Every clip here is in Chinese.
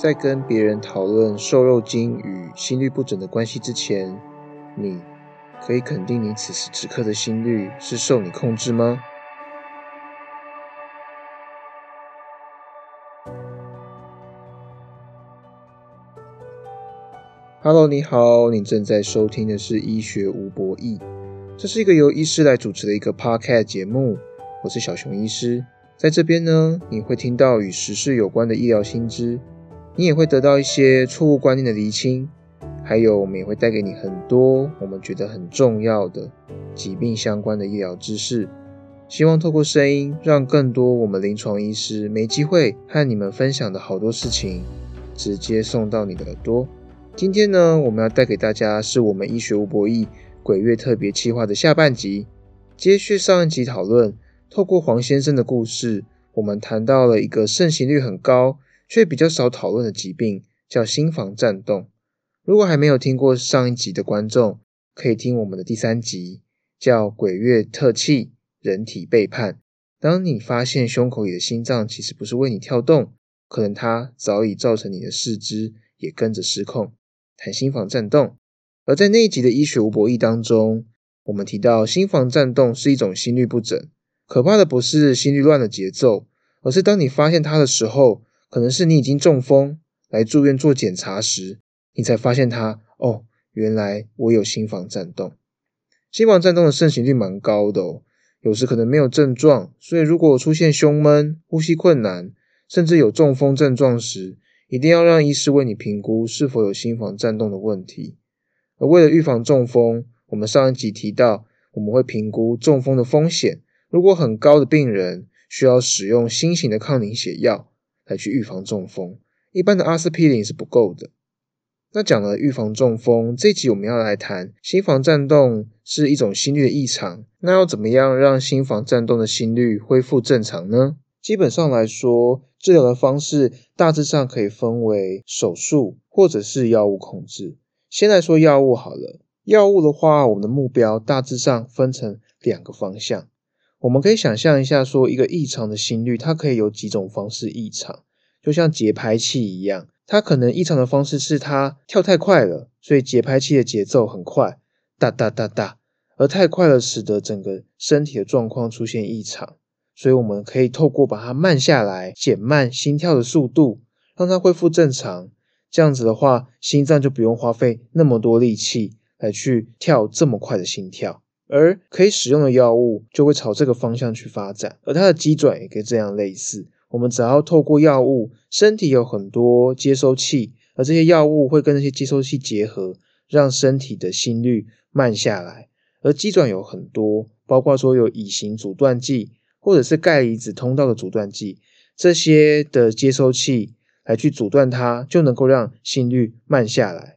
在跟别人讨论瘦肉精与心律不整的关系之前，你可以肯定你此时此刻的心率是受你控制吗？Hello，你好，你正在收听的是医学无博弈，这是一个由医师来主持的一个 Podcast 节目，我是小熊医师，在这边呢，你会听到与时事有关的医疗新知。你也会得到一些错误观念的厘清，还有我们也会带给你很多我们觉得很重要的疾病相关的医疗知识。希望透过声音，让更多我们临床医师没机会和你们分享的好多事情，直接送到你的耳朵。今天呢，我们要带给大家是我们医学无博弈鬼月特别企划的下半集，接续上一集讨论，透过黄先生的故事，我们谈到了一个盛行率很高。却比较少讨论的疾病叫心房颤动。如果还没有听过上一集的观众，可以听我们的第三集，叫“鬼月特气，人体背叛”。当你发现胸口里的心脏其实不是为你跳动，可能它早已造成你的四肢也跟着失控，谈心房颤动。而在那一集的医学无博弈当中，我们提到心房颤动是一种心律不整，可怕的不是心律乱的节奏，而是当你发现它的时候。可能是你已经中风来住院做检查时，你才发现它哦，原来我有心房颤动。心房颤动的盛行率蛮高的哦，有时可能没有症状，所以如果出现胸闷、呼吸困难，甚至有中风症状时，一定要让医师为你评估是否有心房颤动的问题。而为了预防中风，我们上一集提到，我们会评估中风的风险，如果很高的病人需要使用新型的抗凝血药。来去预防中风，一般的阿司匹林是不够的。那讲了预防中风，这集我们要来谈心房颤动是一种心率的异常。那要怎么样让心房颤动的心率恢复正常呢？基本上来说，治疗的方式大致上可以分为手术或者是药物控制。先来说药物好了，药物的话，我们的目标大致上分成两个方向。我们可以想象一下，说一个异常的心率，它可以有几种方式异常，就像节拍器一样，它可能异常的方式是它跳太快了，所以节拍器的节奏很快，哒哒哒哒，而太快了，使得整个身体的状况出现异常，所以我们可以透过把它慢下来，减慢心跳的速度，让它恢复正常，这样子的话，心脏就不用花费那么多力气来去跳这么快的心跳。而可以使用的药物就会朝这个方向去发展，而它的机转也跟这样类似。我们只要透过药物，身体有很多接收器，而这些药物会跟那些接收器结合，让身体的心率慢下来。而机转有很多，包括说有乙型阻断剂，或者是钙离子通道的阻断剂，这些的接收器来去阻断它，就能够让心率慢下来。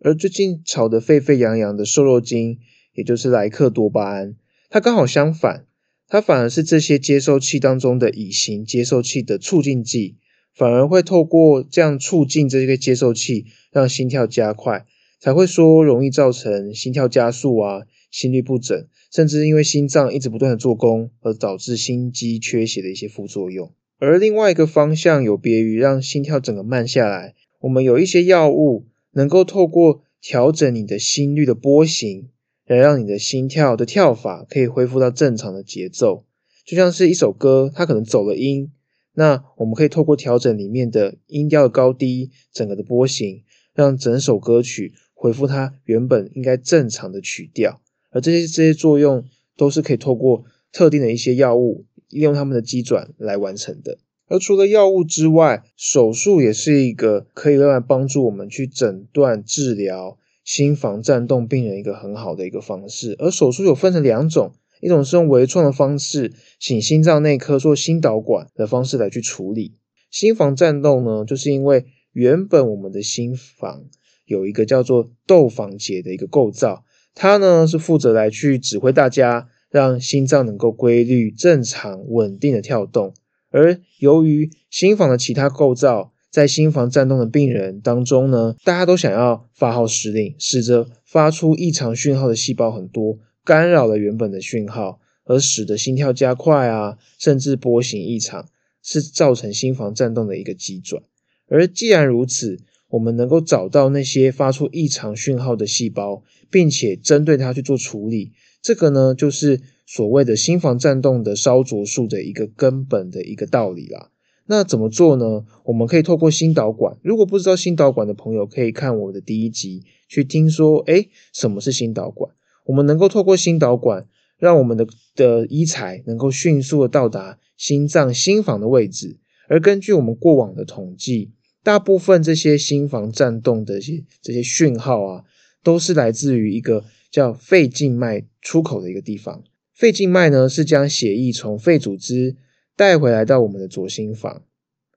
而最近炒得沸沸扬扬的瘦肉精。也就是莱克多巴胺，它刚好相反，它反而是这些接收器当中的乙型接收器的促进剂，反而会透过这样促进这些接收器，让心跳加快，才会说容易造成心跳加速啊，心律不整，甚至因为心脏一直不断的做工而导致心肌缺血的一些副作用。而另外一个方向有别于让心跳整个慢下来，我们有一些药物能够透过调整你的心率的波形。来让你的心跳的跳法可以恢复到正常的节奏，就像是一首歌，它可能走了音，那我们可以透过调整里面的音调的高低，整个的波形，让整首歌曲恢复它原本应该正常的曲调。而这些这些作用都是可以透过特定的一些药物，利用它们的机转来完成的。而除了药物之外，手术也是一个可以用来帮助我们去诊断治疗。心房颤动病人一个很好的一个方式，而手术有分成两种，一种是用微创的方式，请心脏内科做心导管的方式来去处理心房颤动呢，就是因为原本我们的心房有一个叫做窦房结的一个构造，它呢是负责来去指挥大家，让心脏能够规律、正常、稳定的跳动，而由于心房的其他构造。在心房颤动的病人当中呢，大家都想要发号施令，使得发出异常讯号的细胞很多，干扰了原本的讯号，而使得心跳加快啊，甚至波形异常，是造成心房颤动的一个急转。而既然如此，我们能够找到那些发出异常讯号的细胞，并且针对它去做处理，这个呢，就是所谓的心房颤动的烧灼术的一个根本的一个道理啦。那怎么做呢？我们可以透过心导管。如果不知道心导管的朋友，可以看我的第一集去听说，诶，什么是心导管？我们能够透过心导管，让我们的的医材能够迅速的到达心脏心房的位置。而根据我们过往的统计，大部分这些心房颤动的些这些讯号啊，都是来自于一个叫肺静脉出口的一个地方。肺静脉呢，是将血液从肺组织带回来到我们的左心房，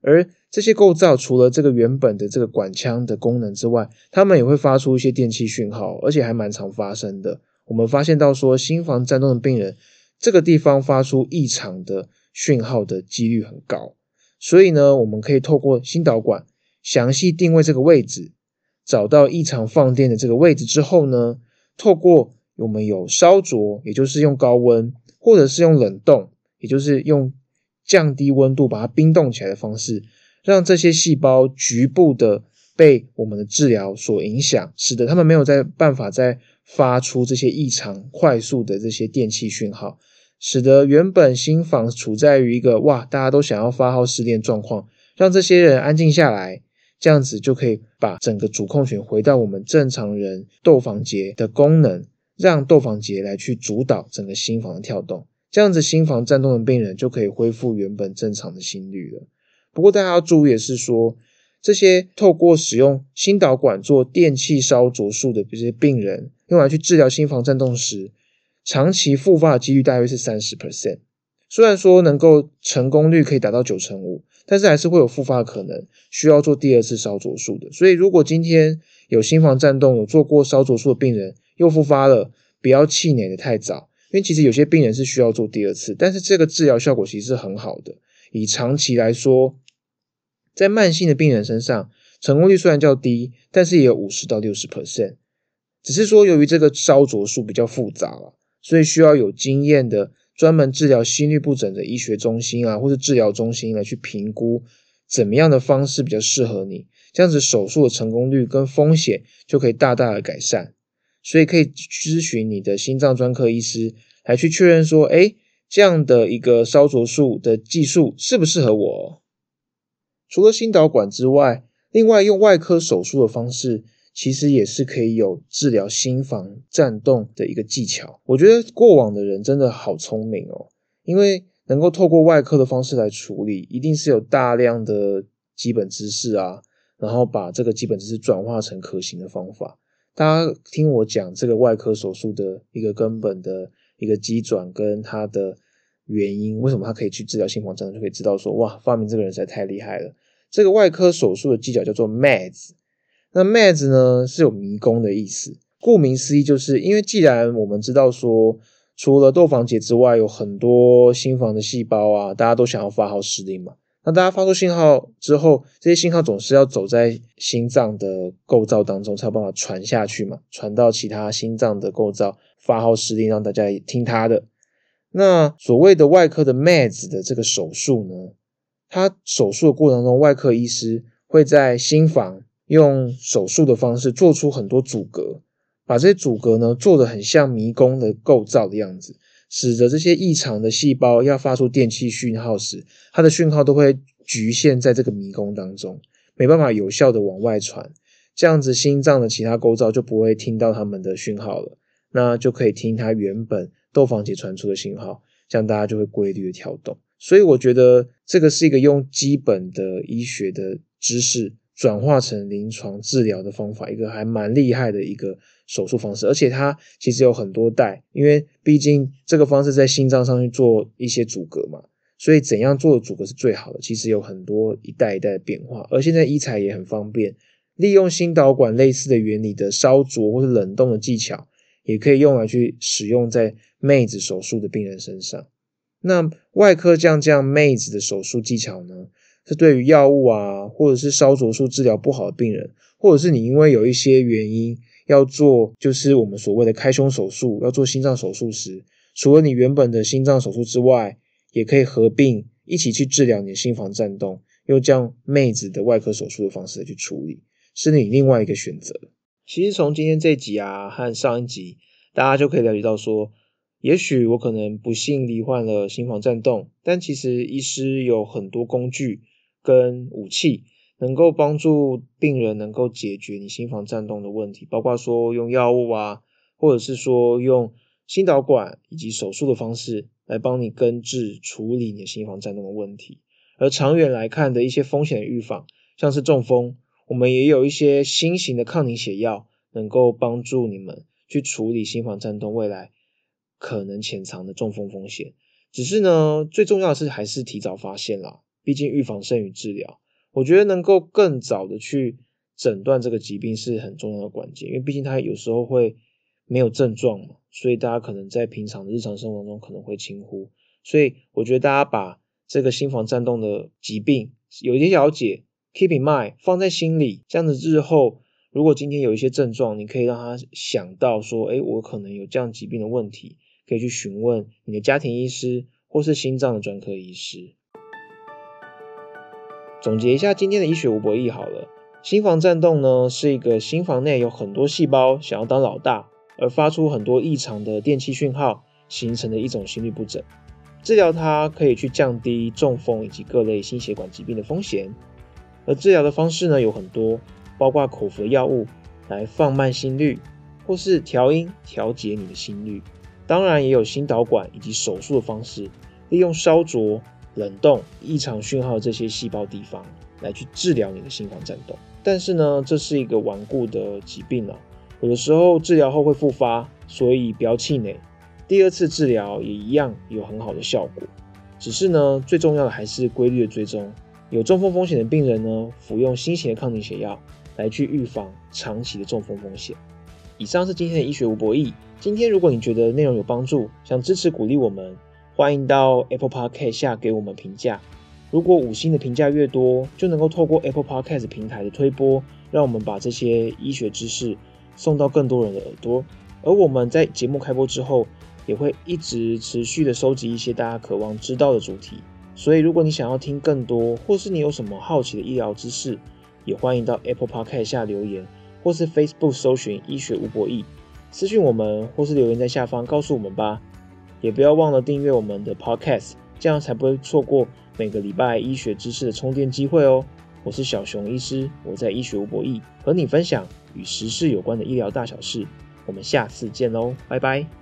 而这些构造除了这个原本的这个管腔的功能之外，它们也会发出一些电气讯号，而且还蛮常发生的。我们发现到说，心房颤动的病人，这个地方发出异常的讯号的几率很高。所以呢，我们可以透过心导管详细定位这个位置，找到异常放电的这个位置之后呢，透过我们有烧灼，也就是用高温，或者是用冷冻，也就是用降低温度把它冰冻起来的方式，让这些细胞局部的被我们的治疗所影响，使得他们没有在办法再发出这些异常快速的这些电气讯号，使得原本心房处在于一个哇大家都想要发号施令状况，让这些人安静下来，这样子就可以把整个主控权回到我们正常人窦房结的功能，让窦房结来去主导整个心房的跳动。这样子，心房颤动的病人就可以恢复原本正常的心率了。不过，大家要注意的是，说这些透过使用心导管做电气烧灼术的这些病人，用来去治疗心房颤动时，长期复发的几率大约是三十 percent。虽然说能够成功率可以达到九成五，但是还是会有复发的可能，需要做第二次烧灼术的。所以，如果今天有心房颤动、有做过烧灼术的病人又复发了，不要气馁的太早。因为其实有些病人是需要做第二次，但是这个治疗效果其实是很好的。以长期来说，在慢性的病人身上，成功率虽然较低，但是也有五十到六十 percent。只是说，由于这个烧灼术比较复杂了，所以需要有经验的专门治疗心律不整的医学中心啊，或是治疗中心来去评估怎么样的方式比较适合你，这样子手术的成功率跟风险就可以大大的改善。所以可以咨询你的心脏专科医师，来去确认说，哎，这样的一个烧灼术的技术适不适合我？除了心导管之外，另外用外科手术的方式，其实也是可以有治疗心房颤动的一个技巧。我觉得过往的人真的好聪明哦，因为能够透过外科的方式来处理，一定是有大量的基本知识啊，然后把这个基本知识转化成可行的方法。大家听我讲这个外科手术的一个根本的一个机转跟它的原因，为什么它可以去治疗心房颤，就可以知道说，哇，发明这个人实在太厉害了。这个外科手术的技巧叫做 MADS，那 MADS 呢是有迷宫的意思，顾名思义，就是因为既然我们知道说，除了窦房结之外，有很多心房的细胞啊，大家都想要发号施令嘛。那大家发出信号之后，这些信号总是要走在心脏的构造当中，才有办法传下去嘛，传到其他心脏的构造，发号施令，让大家听他的。那所谓的外科的 MADS 的这个手术呢，它手术的过程中，外科医师会在心房用手术的方式做出很多阻隔，把这些阻隔呢做的很像迷宫的构造的样子。使得这些异常的细胞要发出电气讯号时，它的讯号都会局限在这个迷宫当中，没办法有效的往外传。这样子，心脏的其他构造就不会听到他们的讯号了，那就可以听它原本窦房结传出的信号，这样大家就会规律的跳动。所以，我觉得这个是一个用基本的医学的知识。转化成临床治疗的方法，一个还蛮厉害的一个手术方式，而且它其实有很多代，因为毕竟这个方式在心脏上去做一些阻隔嘛，所以怎样做的阻隔是最好的，其实有很多一代一代的变化。而现在医材也很方便，利用心导管类似的原理的烧灼或者冷冻的技巧，也可以用来去使用在妹子手术的病人身上。那外科这样这样妹子的手术技巧呢？是对于药物啊，或者是烧灼术治疗不好的病人，或者是你因为有一些原因要做，就是我们所谓的开胸手术，要做心脏手术时，除了你原本的心脏手术之外，也可以合并一起去治疗你的心房颤动，用这样妹子的外科手术的方式去处理，是你另外一个选择。其实从今天这集啊和上一集，大家就可以了解到说，也许我可能不幸罹患了心房颤动，但其实医师有很多工具跟武器，能够帮助病人能够解决你心房颤动的问题，包括说用药物啊，或者是说用心导管以及手术的方式来帮你根治处理你的心房颤动的问题。而长远来看的一些风险预防，像是中风。我们也有一些新型的抗凝血药，能够帮助你们去处理心房颤动未来可能潜藏的中风风险。只是呢，最重要的是还是提早发现啦，毕竟预防胜于治疗。我觉得能够更早的去诊断这个疾病是很重要的关键，因为毕竟它有时候会没有症状嘛，所以大家可能在平常的日常生活中可能会轻忽。所以我觉得大家把这个心房颤动的疾病有一些了解。Keep in mind，放在心里，这样子日后如果今天有一些症状，你可以让他想到说，哎，我可能有这样疾病的问题，可以去询问你的家庭医师或是心脏的专科医师。总结一下今天的医学无博弈好了，心房颤动呢是一个心房内有很多细胞想要当老大，而发出很多异常的电气讯号，形成的一种心律不整。治疗它可以去降低中风以及各类心血管疾病的风险。而治疗的方式呢有很多，包括口服药物来放慢心率，或是调音调节你的心率。当然也有心导管以及手术的方式，利用烧灼、冷冻异常讯号这些细胞地方来去治疗你的心房颤动。但是呢，这是一个顽固的疾病啊，有的时候治疗后会复发，所以不要气馁。第二次治疗也一样有很好的效果，只是呢，最重要的还是规律的追踪。有中风风险的病人呢，服用新型的抗凝血药来去预防长期的中风风险。以上是今天的医学无博弈。今天如果你觉得内容有帮助，想支持鼓励我们，欢迎到 Apple Podcast 下给我们评价。如果五星的评价越多，就能够透过 Apple Podcast 平台的推播，让我们把这些医学知识送到更多人的耳朵。而我们在节目开播之后，也会一直持续的收集一些大家渴望知道的主题。所以，如果你想要听更多，或是你有什么好奇的医疗知识，也欢迎到 Apple Podcast 下留言，或是 Facebook 搜寻“医学无博弈”，私讯我们，或是留言在下方告诉我们吧。也不要忘了订阅我们的 Podcast，这样才不会错过每个礼拜医学知识的充电机会哦。我是小熊医师，我在医学无博弈和你分享与时事有关的医疗大小事。我们下次见喽，拜拜。